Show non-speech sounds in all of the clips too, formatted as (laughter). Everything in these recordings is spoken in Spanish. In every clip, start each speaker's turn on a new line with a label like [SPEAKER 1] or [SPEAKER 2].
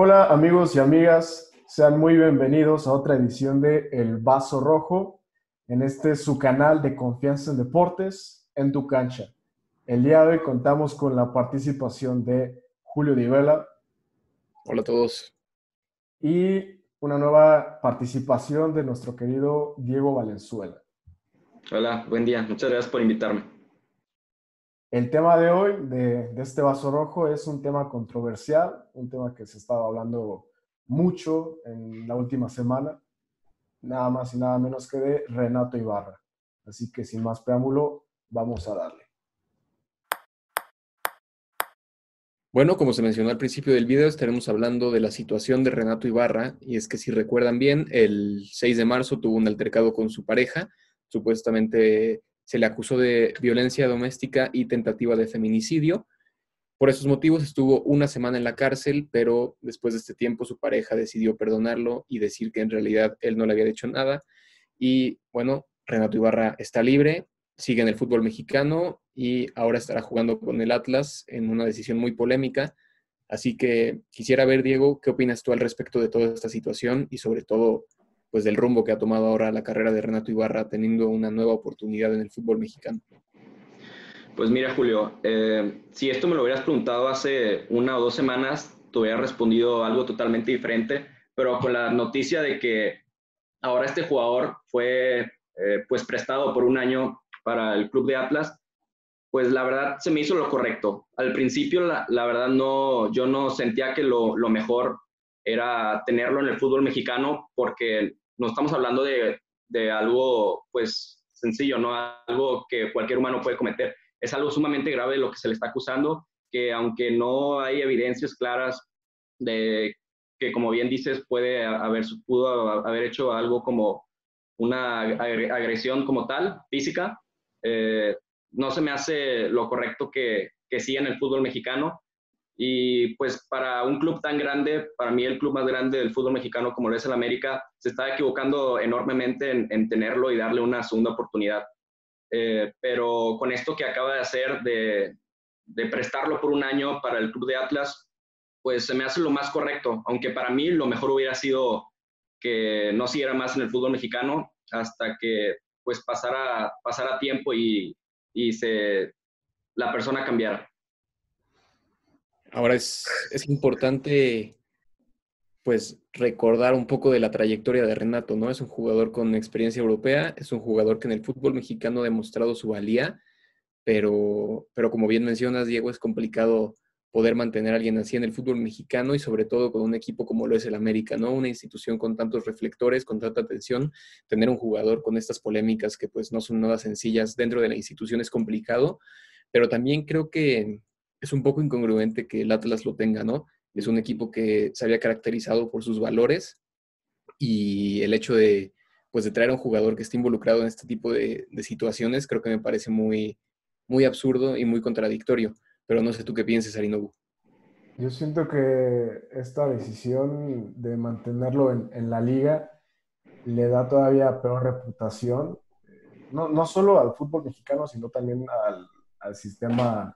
[SPEAKER 1] Hola amigos y amigas, sean muy bienvenidos a otra edición de El Vaso Rojo, en este su canal de confianza en deportes, en tu cancha. El día de hoy contamos con la participación de Julio Divela.
[SPEAKER 2] Hola a todos.
[SPEAKER 1] Y una nueva participación de nuestro querido Diego Valenzuela.
[SPEAKER 3] Hola, buen día. Muchas gracias por invitarme.
[SPEAKER 1] El tema de hoy, de, este vaso rojo, es un tema controversial, un tema que se estaba hablando mucho en la última semana, nada más y nada menos que de Renato Ibarra. Así que sin más preámbulo, vamos a darle.
[SPEAKER 2] Bueno, como se mencionó al principio del video, estaremos hablando de la situación de Renato Ibarra, y es que si recuerdan bien, el 6 de marzo tuvo un altercado con su pareja, supuestamente se le acusó de violencia doméstica y tentativa de feminicidio. Por esos motivos estuvo una semana en la cárcel, pero después de este tiempo su pareja decidió perdonarlo y decir que en realidad él no le había hecho nada. Y bueno, Renato Ibarra está libre, sigue en el fútbol mexicano y ahora estará jugando con el Atlas en una decisión muy polémica. Así que quisiera ver, Diego, ¿qué opinas tú al respecto de toda esta situación y sobre todo pues del rumbo que ha tomado ahora la carrera de Renato Ibarra teniendo una nueva oportunidad en el fútbol mexicano?
[SPEAKER 3] Pues mira, Julio, eh, si esto me lo hubieras preguntado hace una o dos semanas, te hubiera respondido algo totalmente diferente, pero con la noticia de que ahora este jugador fue eh, pues prestado por un año para el club de Atlas, pues la verdad se me hizo lo correcto. Al principio, la, verdad, no, yo no sentía que lo mejor era tenerlo en el fútbol mexicano porque no estamos hablando de, de algo pues sencillo, ¿no? Algo que cualquier humano puede cometer. Es algo sumamente grave lo que se le está acusando, que aunque no hay evidencias claras de que, como bien dices, puede haber, pudo haber hecho algo como una agresión como tal, física, eh, no se me hace lo correcto que, que sí en el fútbol mexicano. Y pues para un club tan grande, para mí el club más grande del fútbol mexicano como lo es el América, se está equivocando enormemente en, tenerlo y darle una segunda oportunidad. Eh, pero con esto que acaba de hacer de, de, prestarlo por un año para el club de Atlas, pues se me hace lo más correcto, aunque para mí lo mejor hubiera sido que no siguiera más en el fútbol mexicano hasta que pues pasara, pasara tiempo y, y se, la persona cambiara.
[SPEAKER 2] Ahora es, importante pues recordar un poco de la trayectoria de Renato, ¿no? Es un jugador con experiencia europea, es un jugador que en el fútbol mexicano ha demostrado su valía, pero, pero como bien mencionas, Diego, es complicado poder mantener a alguien así en el fútbol mexicano y sobre todo con un equipo como lo es el América, ¿no? Una institución con tantos reflectores, con tanta atención, tener un jugador con estas polémicas que pues no son nada sencillas dentro de la institución es complicado, pero también creo que es un poco incongruente que el Atlas lo tenga, ¿no? Es un equipo que se había caracterizado por sus valores y el hecho de, pues, de traer a un jugador que esté involucrado en este tipo de, situaciones creo que me parece muy, muy absurdo y muy contradictorio. Pero no sé tú qué pienses, Arinobu.
[SPEAKER 1] Yo siento que esta decisión de mantenerlo en, la liga le da todavía peor reputación, no, no solo al fútbol mexicano, sino también al, al sistema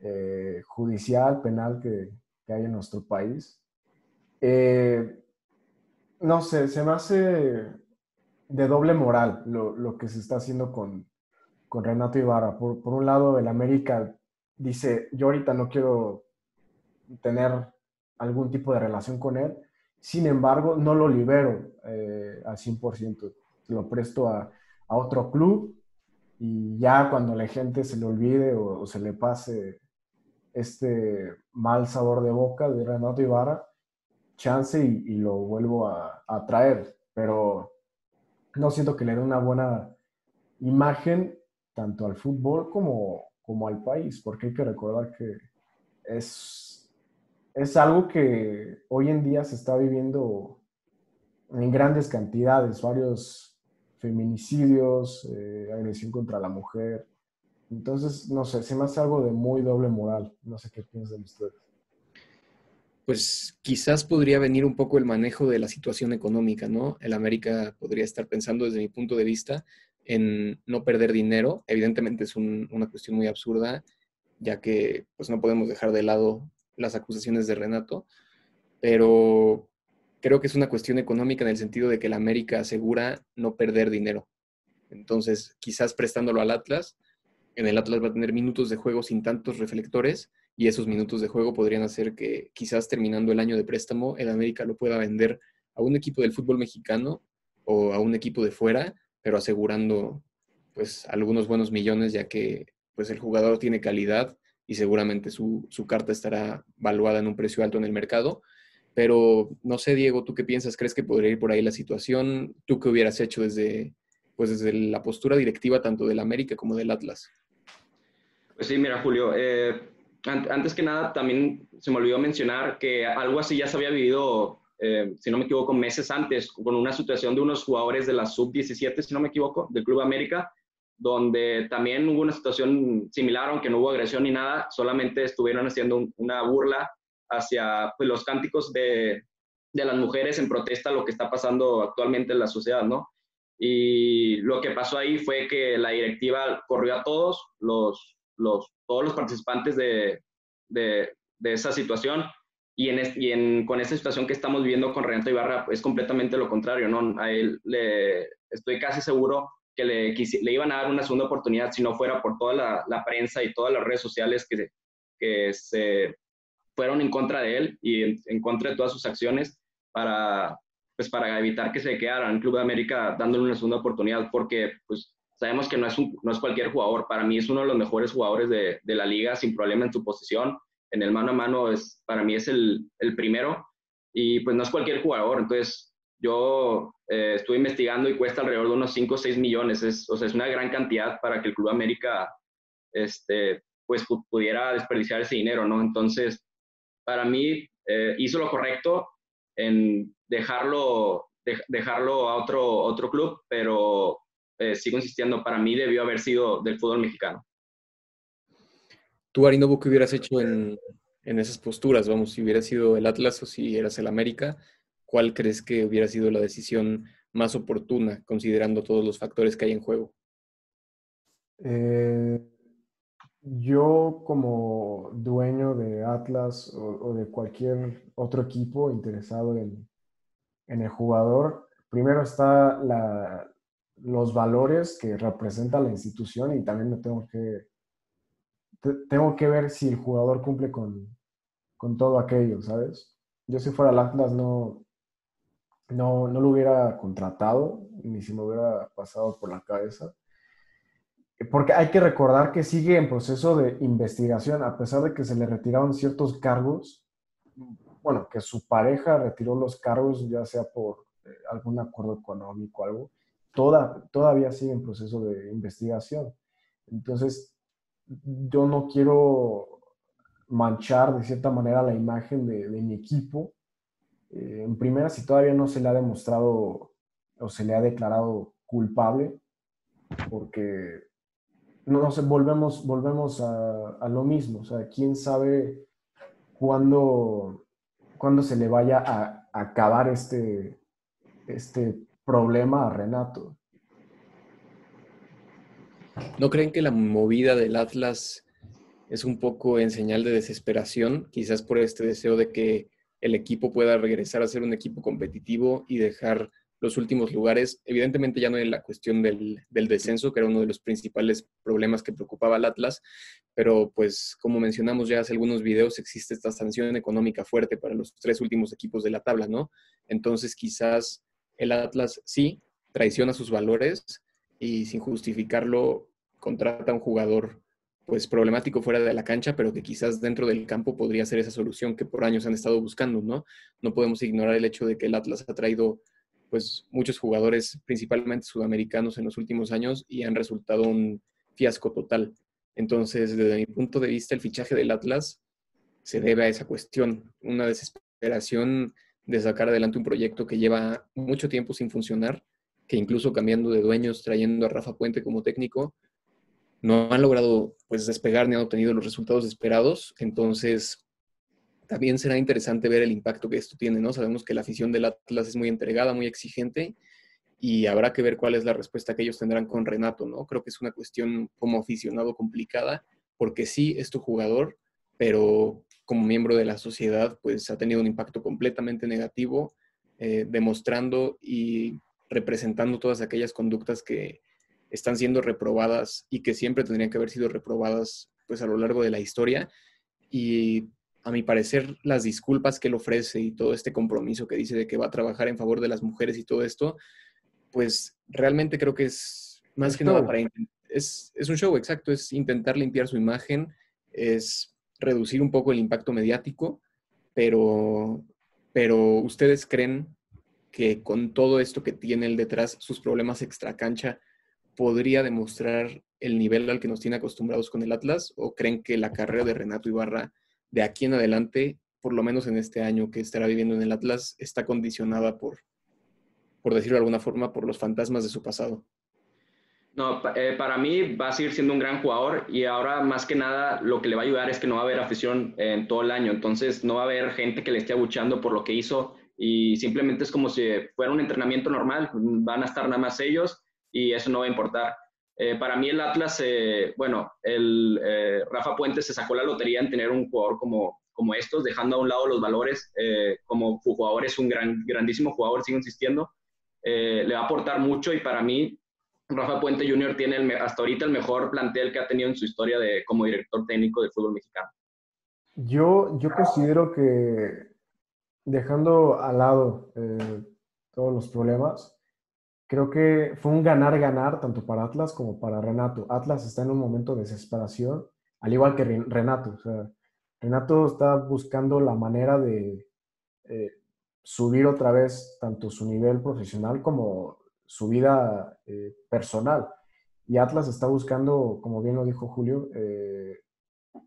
[SPEAKER 1] eh, judicial, penal que, hay en nuestro país. Eh, no sé, se me hace de doble moral lo, que se está haciendo con, Renato Ibarra. Por, un lado, el América dice, yo ahorita no quiero tener algún tipo de relación con él, sin embargo, no lo libero eh, al 100%, lo presto a, otro club y ya cuando la gente se le olvide o se le pase este mal sabor de boca de Renato Ibarra, chance y, lo vuelvo a, traer, pero no siento que le dé una buena imagen tanto al fútbol como, como al país, porque hay que recordar que es, es algo que hoy en día se está viviendo en grandes cantidades, varios feminicidios, eh, agresión contra la mujer, entonces, no sé, se me hace algo de muy doble moral. No sé qué piensan ustedes.
[SPEAKER 2] Pues quizás podría venir un poco el manejo de la situación económica, ¿no? El América podría estar pensando desde mi punto de vista en no perder dinero. Evidentemente es una cuestión muy absurda, ya que pues no podemos dejar de lado las acusaciones de Renato. pero creo que es una cuestión económica en el sentido de que la América asegura no perder dinero. Entonces, quizás prestándolo al Atlas, en el Atlas va a tener minutos de juego sin tantos reflectores y esos minutos de juego podrían hacer que quizás terminando el año de préstamo, el América lo pueda vender a un equipo del fútbol mexicano o a un equipo de fuera, pero asegurando pues algunos buenos millones ya que pues el jugador tiene calidad y seguramente su, su carta estará valuada en un precio alto en el mercado. Pero no sé, Diego, ¿tú qué piensas? ¿Crees que podría ir por ahí la situación? ¿Tú qué hubieras hecho desde, pues desde la postura directiva tanto del América como del Atlas?
[SPEAKER 3] Pues sí, mira, Julio, eh, antes que nada también se me olvidó mencionar que algo así ya se había vivido, eh, si no me equivoco, meses antes, con una situación de unos jugadores de la sub-17, si no me equivoco, del Club América, donde también hubo una situación similar, aunque no hubo agresión ni nada, solamente estuvieron haciendo una burla hacia pues, los cánticos de, de las mujeres en protesta a lo que está pasando actualmente en la sociedad, ¿no? Y lo que pasó ahí fue que la directiva corrió a todos los, los, todos los participantes de, de, de esa situación y, en, y en, con esta situación que estamos viviendo con Renato Ibarra es completamente lo contrario, ¿no? A él le, estoy casi seguro que le, le iban a dar una segunda oportunidad si no fuera por toda la, la prensa y todas las redes sociales que, que se fueron en contra de él y en, contra de todas sus acciones para, pues para evitar que se quedara en Club de América dándole una segunda oportunidad, porque pues sabemos que no es, un, no es cualquier jugador. Para mí es uno de los mejores jugadores de, de, la liga, sin problema en su posición. En el mano a mano, es, para mí es el, el primero. Y pues no es cualquier jugador. Entonces, yo eh, estuve investigando y cuesta alrededor de unos 5 o 6 millones. Es, o sea, es una gran cantidad para que el Club de América este, pues, pudiera desperdiciar ese dinero, ¿no? Entonces, para mí eh, hizo lo correcto en dejarlo, dejarlo a otro, otro club, pero eh, sigo insistiendo, para mí debió haber sido del fútbol mexicano.
[SPEAKER 2] ¿Tú, Arinobu, qué hubieras hecho en, en esas posturas? Vamos, si hubiera sido el Atlas o si eras el América, ¿cuál crees que hubiera sido la decisión más oportuna, considerando todos los factores que hay en juego?
[SPEAKER 1] Eh, yo como dueño de Atlas o, o, de cualquier otro equipo interesado en, en el jugador, primero está la, los valores que representa la institución y también me tengo que, tengo que ver si el jugador cumple con, con todo aquello, ¿sabes? Yo si fuera el Atlas no, no, no lo hubiera contratado ni si me hubiera pasado por la cabeza. Porque hay que recordar que sigue en proceso de investigación, a pesar de que se le retiraron ciertos cargos, bueno, que su pareja retiró los cargos, ya sea por eh, algún acuerdo económico o algo, toda, todavía sigue en proceso de investigación. Entonces, yo no quiero manchar de cierta manera la imagen de, mi equipo. Eh, en primera, si todavía no se le ha demostrado o se le ha declarado culpable, porque no, sé, volvemos, volvemos a, lo mismo. O sea, quién sabe cuándo, cuándo se le vaya a, a acabar este, este problema a Renato.
[SPEAKER 2] ¿No creen que la movida del Atlas es un poco en señal de desesperación? Quizás por este deseo de que el equipo pueda regresar a ser un equipo competitivo y dejar los últimos lugares. Evidentemente ya no en la cuestión del, del, descenso, que era uno de los principales problemas que preocupaba al Atlas, pero pues como mencionamos ya hace algunos videos, existe esta sanción económica fuerte para los tres últimos equipos de la tabla, ¿no? Entonces quizás el Atlas sí traiciona sus valores y sin justificarlo contrata a un jugador pues problemático fuera de la cancha, pero que quizás dentro del campo podría ser esa solución que por años han estado buscando, ¿no? No podemos ignorar el hecho de que el Atlas ha traído pues muchos jugadores, principalmente sudamericanos en los últimos años, y han resultado un fiasco total. Entonces, desde mi punto de vista, el fichaje del Atlas se debe a esa cuestión, una desesperación de sacar adelante un proyecto que lleva mucho tiempo sin funcionar, que incluso cambiando de dueños, trayendo a Rafa Puente como técnico, no han logrado pues despegar ni han obtenido los resultados esperados. Entonces, también será interesante ver el impacto que esto tiene, ¿no? Sabemos que la afición del Atlas es muy entregada, muy exigente y habrá que ver cuál es la respuesta que ellos tendrán con Renato, ¿no? Creo que es una cuestión como aficionado complicada, porque sí es tu jugador, pero como miembro de la sociedad, pues ha tenido un impacto completamente negativo, eh, demostrando y representando todas aquellas conductas que están siendo reprobadas y que siempre tendrían que haber sido reprobadas pues a lo largo de la historia. Y a mi parecer, las disculpas que él ofrece y todo este compromiso que dice de que va a trabajar en favor de las mujeres y todo esto, pues realmente creo que es más que nada para... Es, es un show, exacto, es intentar limpiar su imagen, es reducir un poco el impacto mediático, pero, pero ustedes creen que con todo esto que tiene el detrás, sus problemas extracancha, podría demostrar el nivel al que nos tiene acostumbrados con el Atlas? ¿O creen que la carrera de Renato Ibarra de aquí en adelante, por lo menos en este año que estará viviendo en el Atlas, está condicionada por, por decirlo de alguna forma, por los fantasmas de su pasado?
[SPEAKER 3] No, eh, para mí va a seguir siendo un gran jugador y ahora más que nada lo que le va a ayudar es que no va a haber afición en todo el año, entonces no va a haber gente que le esté abuchando por lo que hizo y simplemente es como si fuera un entrenamiento normal, van a estar nada más ellos y eso no va a importar. Eh, para mí el Atlas, eh, bueno, el Rafa Puente se sacó la lotería en tener un jugador como, como estos, dejando a un lado los valores, como jugador es un gran, grandísimo jugador, sigo insistiendo, le va a aportar mucho y para mí Rafa Puente Jr. tiene hasta ahorita el mejor plantel que ha tenido en su historia de, como director técnico del fútbol mexicano.
[SPEAKER 1] Yo, yo considero que dejando al lado eh, todos los problemas, creo que fue un ganar-ganar tanto para Atlas como para Renato. Atlas está en un momento de desesperación, al igual que Renato. Renato está buscando la manera de eh, subir otra vez tanto su nivel profesional como su vida eh, personal. Y Atlas está buscando, como bien lo dijo Julio, eh,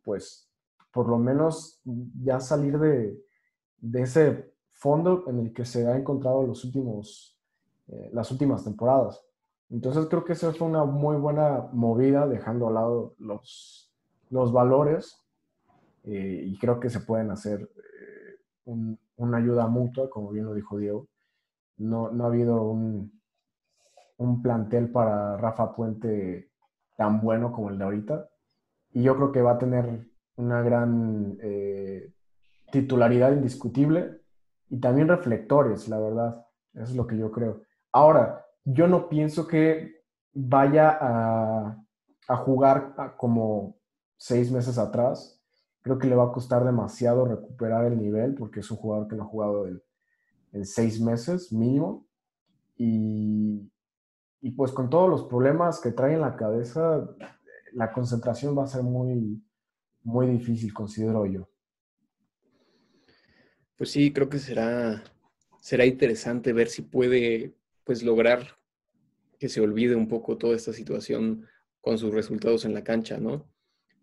[SPEAKER 1] pues por lo menos ya salir de, ese fondo en el que se ha encontrado los últimos, eh, las últimas temporadas. Entonces creo que esa fue una muy buena movida, dejando al lado los, los valores y creo que se pueden hacer una ayuda mutua, como bien lo dijo Diego. No, no ha habido un, un plantel para Rafa Puente tan bueno como el de ahorita. Y yo creo que va a tener una gran eh, titularidad indiscutible y también reflectores, la verdad. Eso es lo que yo creo. Ahora, yo no pienso que vaya a, jugar como seis meses atrás. Creo que le va a costar demasiado recuperar el nivel porque es un jugador que no ha jugado en seis meses mínimo. Y, y pues con todos los problemas que trae en la cabeza, la concentración va a ser muy, muy difícil, considero yo.
[SPEAKER 2] Pues sí, creo que será, será interesante ver si puede pues lograr que se olvide un poco toda esta situación con sus resultados en la cancha, ¿no?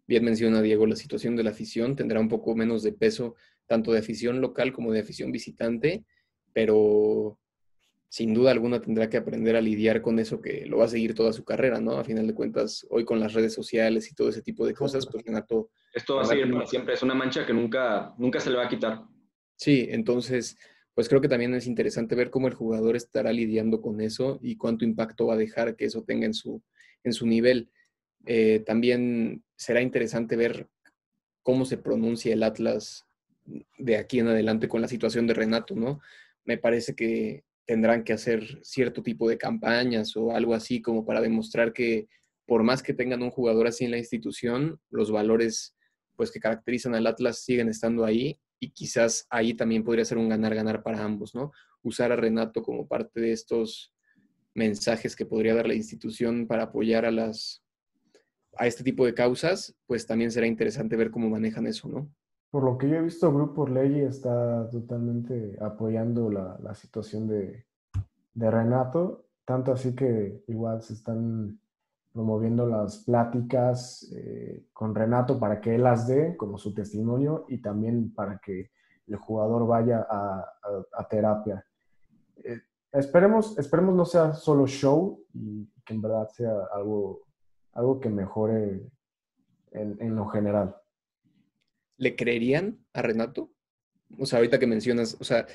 [SPEAKER 2] Bien menciona Diego, la situación de la afición tendrá un poco menos de peso, tanto de afición local como de afición visitante, pero sin duda alguna tendrá que aprender a lidiar con eso que lo va a seguir toda su carrera, ¿no? A final de cuentas, hoy con las redes sociales y todo ese tipo de cosas, pues Renato...
[SPEAKER 3] Esto va a seguir para siempre, es una mancha que nunca, nunca se le va a quitar.
[SPEAKER 2] Sí, entonces, pues creo que también es interesante ver cómo el jugador estará lidiando con eso y cuánto impacto va a dejar que eso tenga en su, en su nivel. Eh, también será interesante ver cómo se pronuncia el Atlas de aquí en adelante con la situación de Renato, ¿no? Me parece que tendrán que hacer cierto tipo de campañas o algo así como para demostrar que por más que tengan un jugador así en la institución, los valores pues que caracterizan al Atlas siguen estando ahí y quizás ahí también podría ser un ganar-ganar para ambos, ¿no? Usar a Renato como parte de estos mensajes que podría dar la institución para apoyar a las a este tipo de causas, pues también será interesante ver cómo manejan eso, ¿no?
[SPEAKER 1] Por lo que yo he visto, Grupo Ley está totalmente apoyando la, la situación de, Renato, tanto así que igual se están promoviendo las pláticas eh, con Renato para que él las dé como su testimonio y también para que el jugador vaya a, a, terapia. Eh, esperemos, esperemos no sea solo show y que en verdad sea algo, algo que mejore en, en lo general.
[SPEAKER 2] ¿Le creerían a Renato? O sea, ahorita que mencionas, o sea,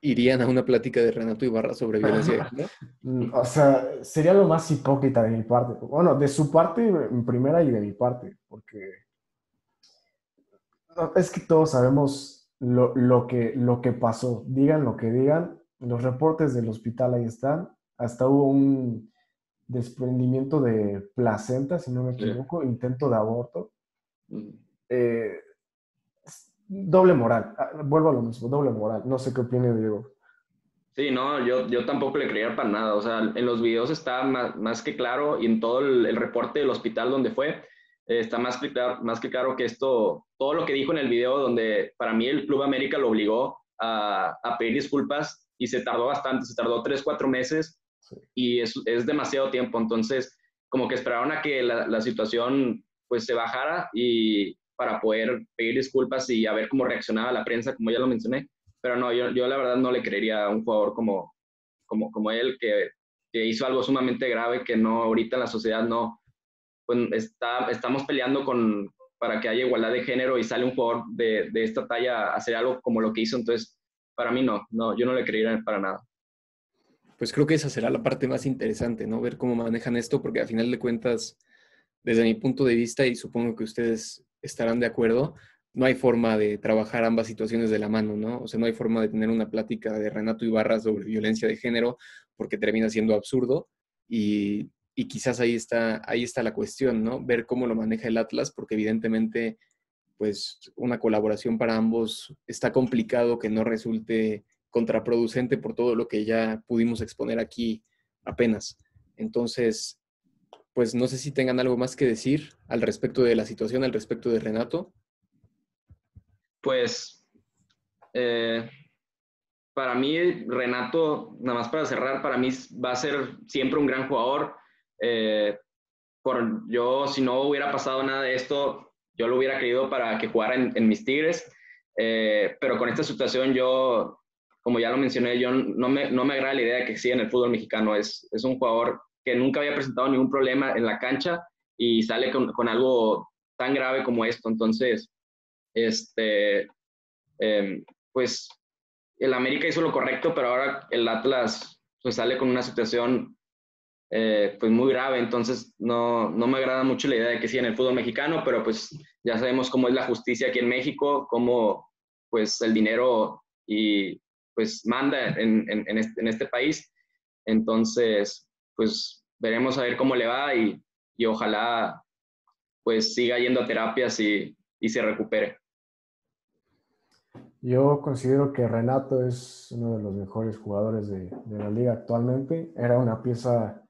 [SPEAKER 2] irían a una plática de Renato Ibarra sobre violencia género? (laughs)
[SPEAKER 1] Mm, o sea, sería lo más hipócrita de mi parte. Bueno, de su parte en primera y de mi parte, porque es que todos sabemos lo, lo, que, lo que pasó. Digan lo que digan, los reportes del hospital ahí están. Hasta hubo un desprendimiento de placenta, si no me equivoco, intento de aborto. Eh, doble moral. Ah, vuelvo a lo mismo, doble moral. No sé qué opina Diego.
[SPEAKER 3] Sí, no, yo, yo tampoco le creía para nada. O sea, en los videos está más, más que claro y en todo el, reporte del hospital donde fue, eh, está más que, claro, más que claro que esto, todo lo que dijo en el video donde para mí el Club América lo obligó a, a pedir disculpas y se tardó bastante, se tardó tres, cuatro meses y es, es, demasiado tiempo. Entonces, como que esperaron a que la, la, situación pues se bajara y para poder pedir disculpas y a ver cómo reaccionaba la prensa, como ya lo mencioné. Pero no, yo, yo la verdad no le creería a un jugador como, como, como él que, que hizo algo sumamente grave que no ahorita en la sociedad no, pues está, estamos peleando con, para que haya igualdad de género y sale un jugador de, de esta talla a hacer algo como lo que hizo. Entonces, para mí no, no, yo no le creería para nada
[SPEAKER 2] pues creo que esa será la parte más interesante, ¿no? Ver cómo manejan esto, porque a final de cuentas, desde mi punto de vista, y supongo que ustedes estarán de acuerdo, no hay forma de trabajar ambas situaciones de la mano, ¿no? O sea, no hay forma de tener una plática de Renato Ibarra sobre violencia de género, porque termina siendo absurdo, y, y quizás ahí está, ahí está la cuestión, ¿no? Ver cómo lo maneja el Atlas, porque evidentemente, pues una colaboración para ambos está complicado que no resulte contraproducente por todo lo que ya pudimos exponer aquí apenas. Entonces, pues no sé si tengan algo más que decir al respecto de la situación, al respecto de Renato.
[SPEAKER 3] Pues, eh, para mí, Renato, nada más para cerrar, para mí va a ser siempre un gran jugador. Eh, por, yo, si no hubiera pasado nada de esto, yo lo hubiera querido para que jugara en, mis Tigres. Eh, pero con esta situación yo como ya lo mencioné, yo no me, no me agrada la idea de que siga en el fútbol mexicano. Es, es un jugador que nunca había presentado ningún problema en la cancha y sale con, algo tan grave como esto. Entonces, este, eh, pues el América hizo lo correcto, pero ahora el Atlas pues, sale con una situación eh, pues muy grave. Entonces, no, no me agrada mucho la idea de que siga en el fútbol mexicano, pero pues ya sabemos cómo es la justicia aquí en México, cómo pues el dinero y pues manda en, en, este, en, este, país. Entonces, pues veremos a ver cómo le va y, y ojalá pues siga yendo a terapias y, y, se recupere.
[SPEAKER 1] Yo considero que Renato es uno de los mejores jugadores de, de la liga actualmente. Era una pieza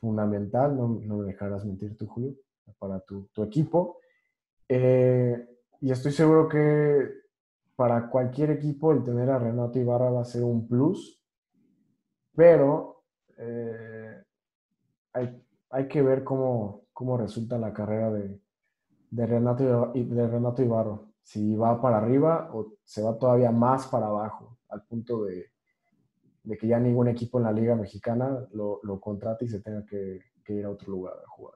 [SPEAKER 1] fundamental, no, no, me dejarás mentir tú, Julio, para tu, tu equipo. Eh, y estoy seguro que para cualquier equipo el tener a Renato Ibarra va a ser un plus, pero eh, hay, que ver cómo, cómo resulta la carrera de, de, Renato, de Renato Ibarra, si va para arriba o se va todavía más para abajo, al punto de, que ya ningún equipo en la Liga Mexicana lo, lo contrate y se tenga que, ir a otro lugar a jugar.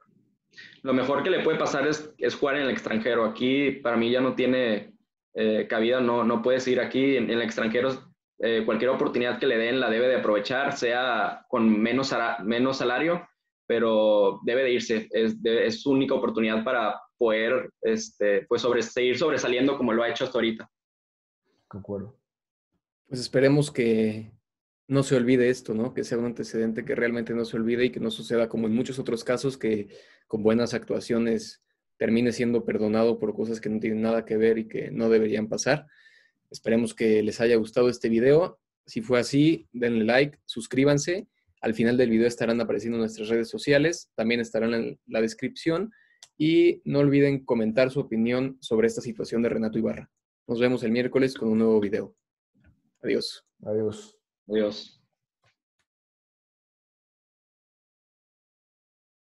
[SPEAKER 3] Lo mejor que le puede pasar es, es jugar en el extranjero. Aquí para mí ya no tiene eh, cabida, no, no puedes ir aquí en, el extranjero. Eh, cualquier oportunidad que le den la debe de aprovechar, sea con menos, menos salario, pero debe de irse. Es, es su única oportunidad para poder este, pues sobre, seguir sobresaliendo como lo ha hecho hasta ahorita.
[SPEAKER 1] Concuerdo.
[SPEAKER 2] Pues esperemos que no se olvide esto, ¿no? Que sea un antecedente que realmente no se olvide y que no suceda como en muchos otros casos que con buenas actuaciones termine siendo perdonado por cosas que no tienen nada que ver y que no deberían pasar. Esperemos que les haya gustado este video. Si fue así, denle like, suscríbanse. Al final del video estarán apareciendo nuestras redes sociales, también estarán en la descripción y no olviden comentar su opinión sobre esta situación de Renato Ibarra. Nos vemos el miércoles con un nuevo video. Adiós.
[SPEAKER 1] Adiós.
[SPEAKER 3] Adiós.